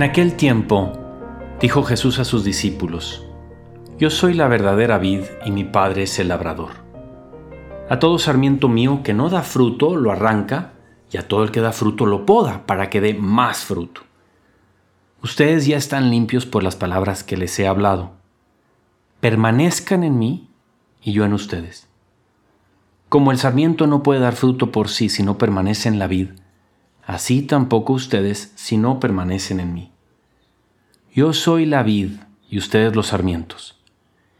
En aquel tiempo, dijo Jesús a sus discípulos, Yo soy la verdadera vid y mi Padre es el labrador. A todo sarmiento mío que no da fruto lo arranca, y a todo el que da fruto lo poda para que dé más fruto. Ustedes ya están limpios por las palabras que les he hablado. Permanezcan en mí y yo en ustedes. Como el sarmiento no puede dar fruto por sí si no permanece en la vid, así tampoco ustedes si no permanecen en mí. Yo soy la vid y ustedes los sarmientos.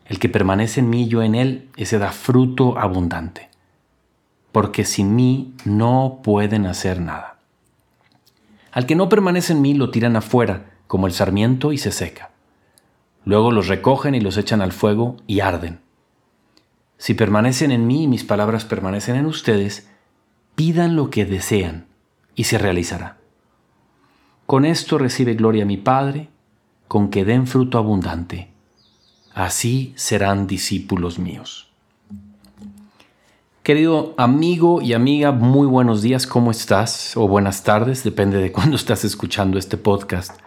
El que permanece en mí yo en él, ese da fruto abundante. Porque sin mí no pueden hacer nada. Al que no permanece en mí lo tiran afuera, como el sarmiento, y se seca. Luego los recogen y los echan al fuego y arden. Si permanecen en mí y mis palabras permanecen en ustedes, pidan lo que desean y se realizará. Con esto recibe gloria mi Padre, con que den fruto abundante. Así serán discípulos míos. Querido amigo y amiga, muy buenos días, ¿cómo estás? O buenas tardes, depende de cuándo estás escuchando este podcast.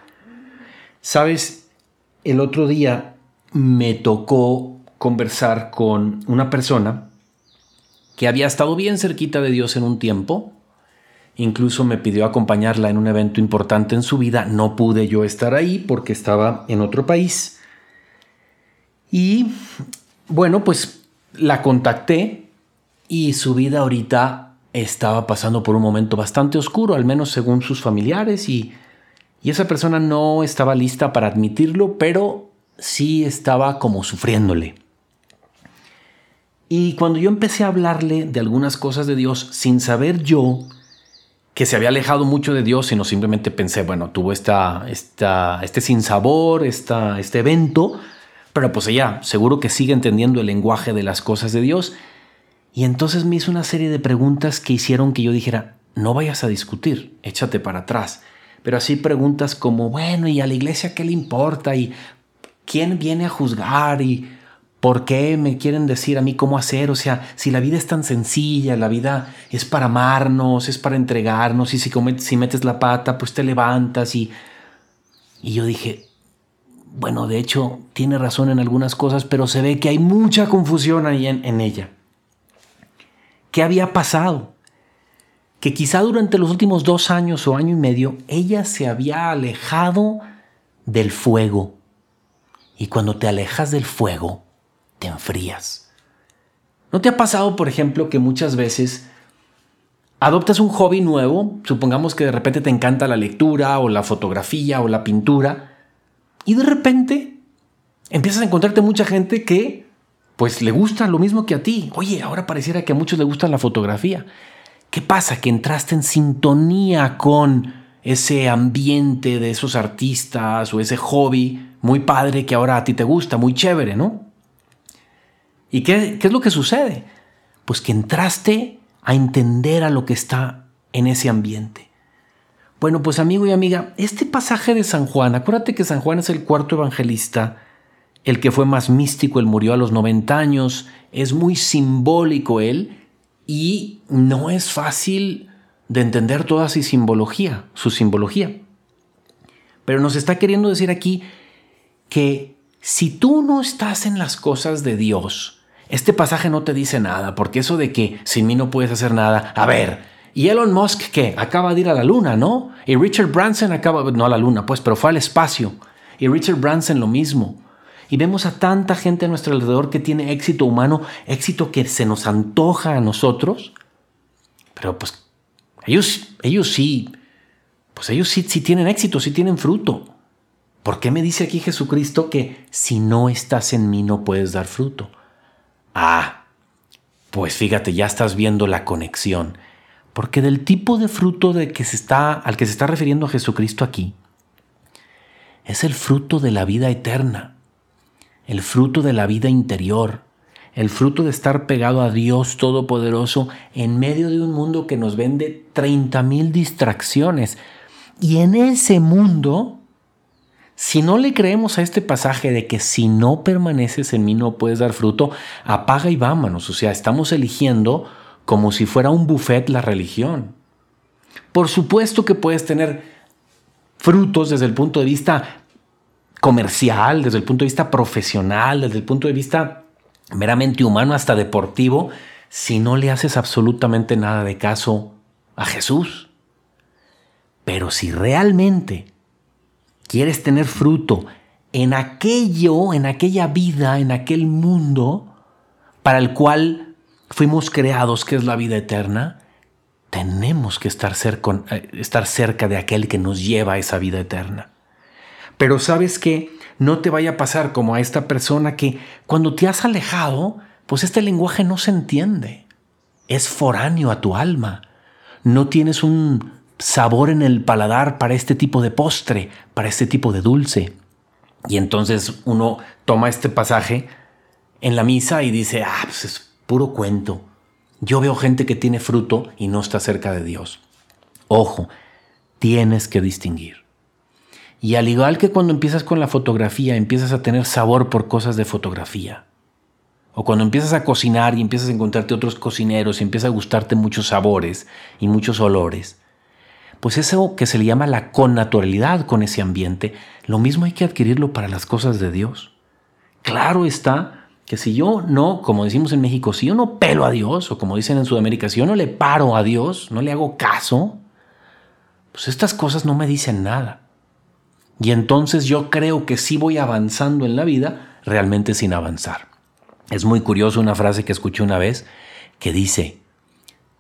Sabes, el otro día me tocó conversar con una persona que había estado bien cerquita de Dios en un tiempo. Incluso me pidió acompañarla en un evento importante en su vida. No pude yo estar ahí porque estaba en otro país. Y bueno, pues la contacté y su vida ahorita estaba pasando por un momento bastante oscuro, al menos según sus familiares, y, y esa persona no estaba lista para admitirlo, pero sí estaba como sufriéndole. Y cuando yo empecé a hablarle de algunas cosas de Dios sin saber yo que se había alejado mucho de Dios, sino simplemente pensé, bueno, tuvo esta, esta, este sinsabor, esta, este evento, pero pues ella seguro que sigue entendiendo el lenguaje de las cosas de Dios. Y entonces me hizo una serie de preguntas que hicieron que yo dijera, no vayas a discutir, échate para atrás. Pero así preguntas como, bueno, ¿y a la iglesia qué le importa? ¿Y quién viene a juzgar? ¿Y ¿Por qué me quieren decir a mí cómo hacer? O sea, si la vida es tan sencilla, la vida es para amarnos, es para entregarnos, y si, si metes la pata, pues te levantas. Y, y yo dije, bueno, de hecho, tiene razón en algunas cosas, pero se ve que hay mucha confusión ahí en, en ella. ¿Qué había pasado? Que quizá durante los últimos dos años o año y medio, ella se había alejado del fuego. Y cuando te alejas del fuego, enfrías. ¿No te ha pasado, por ejemplo, que muchas veces adoptas un hobby nuevo, supongamos que de repente te encanta la lectura o la fotografía o la pintura, y de repente empiezas a encontrarte mucha gente que pues le gusta lo mismo que a ti. Oye, ahora pareciera que a muchos les gusta la fotografía. ¿Qué pasa? Que entraste en sintonía con ese ambiente de esos artistas o ese hobby muy padre que ahora a ti te gusta, muy chévere, ¿no? ¿Y qué, es lo que sucede? Pues que entraste a entender a lo que está en ese ambiente. Bueno, pues amigo y amiga, este pasaje de San Juan, acuérdate que San Juan es el cuarto evangelista, el que fue más místico, él murió a los 90 años, es muy simbólico él y no es fácil de entender toda su simbología, su simbología. Pero nos está queriendo decir aquí que si tú no estás en las cosas de Dios, este pasaje no te dice nada, porque eso de que sin mí no puedes hacer nada, a ver, y Elon Musk que acaba de ir a la luna, ¿no? Y Richard Branson acaba, no a la luna, pues, pero fue al espacio. Y Richard Branson lo mismo. Y vemos a tanta gente a nuestro alrededor que tiene éxito humano, éxito que se nos antoja a nosotros. Pero pues ellos, ellos sí, pues ellos sí, sí tienen éxito, sí tienen fruto. ¿Por qué me dice aquí Jesucristo que si no estás en mí no puedes dar fruto? Ah, pues fíjate, ya estás viendo la conexión. Porque del tipo de fruto de que se está, al que se está refiriendo Jesucristo aquí, es el fruto de la vida eterna, el fruto de la vida interior, el fruto de estar pegado a Dios Todopoderoso en medio de un mundo que nos vende 30 mil distracciones. Y en ese mundo si no le creemos a este pasaje de que si no permaneces en mí no puedes dar fruto, apaga y vámonos. O sea, estamos eligiendo como si fuera un buffet la religión. Por supuesto que puedes tener frutos desde el punto de vista comercial, desde el punto de vista profesional, desde el punto de vista meramente humano hasta deportivo, si no le haces absolutamente nada de caso a Jesús. Pero si realmente quieres tener fruto en aquello, en aquella vida, en aquel mundo para el cual fuimos creados, que es la vida eterna, tenemos que estar cerca, eh, estar cerca de aquel que nos lleva a esa vida eterna. Pero sabes que no te vaya a pasar como a esta persona que cuando te has alejado, pues este lenguaje no se entiende. Es foráneo a tu alma. No tienes un sabor en el paladar para este tipo de postre, para este tipo de dulce. Y entonces uno toma este pasaje en la misa y dice, ah, pues es puro cuento. Yo veo gente que tiene fruto y no está cerca de Dios. Ojo, tienes que distinguir. Y al igual que cuando empiezas con la fotografía, empiezas a tener sabor por cosas de fotografía. O cuando empiezas a cocinar y empiezas a encontrarte otros cocineros y empieza a gustarte muchos sabores y muchos olores, pues eso que se le llama la connaturalidad con ese ambiente, lo mismo hay que adquirirlo para las cosas de Dios. Claro está que si yo no, como decimos en México, si yo no pelo a Dios, o como dicen en Sudamérica, si yo no le paro a Dios, no le hago caso, pues estas cosas no me dicen nada. Y entonces yo creo que sí voy avanzando en la vida realmente sin avanzar. Es muy curioso una frase que escuché una vez que dice,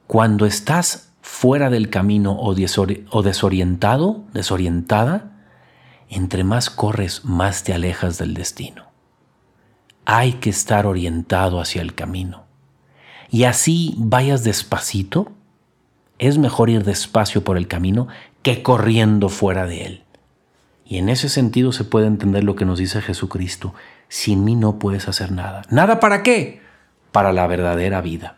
cuando estás fuera del camino o, desorientado, desorientada, entre más corres, más te alejas del destino. Hay que estar orientado hacia el camino. Y así vayas despacito, es mejor ir despacio por el camino que corriendo fuera de él. Y en ese sentido se puede entender lo que nos dice Jesucristo. Sin mí no puedes hacer nada. ¿Nada para qué? Para la verdadera vida.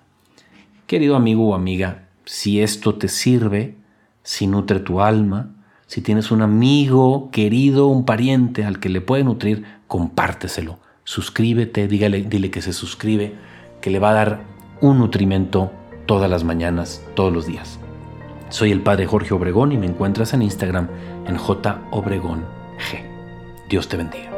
Querido amigo o amiga, si esto te sirve, si nutre tu alma, si tienes un amigo querido, un pariente al que le puede nutrir, compárteselo. Suscríbete, dígale, dile que se suscribe, que le va a dar un nutrimento todas las mañanas, todos los días. Soy el padre Jorge Obregón y me encuentras en Instagram en J Obregón G. Dios te bendiga.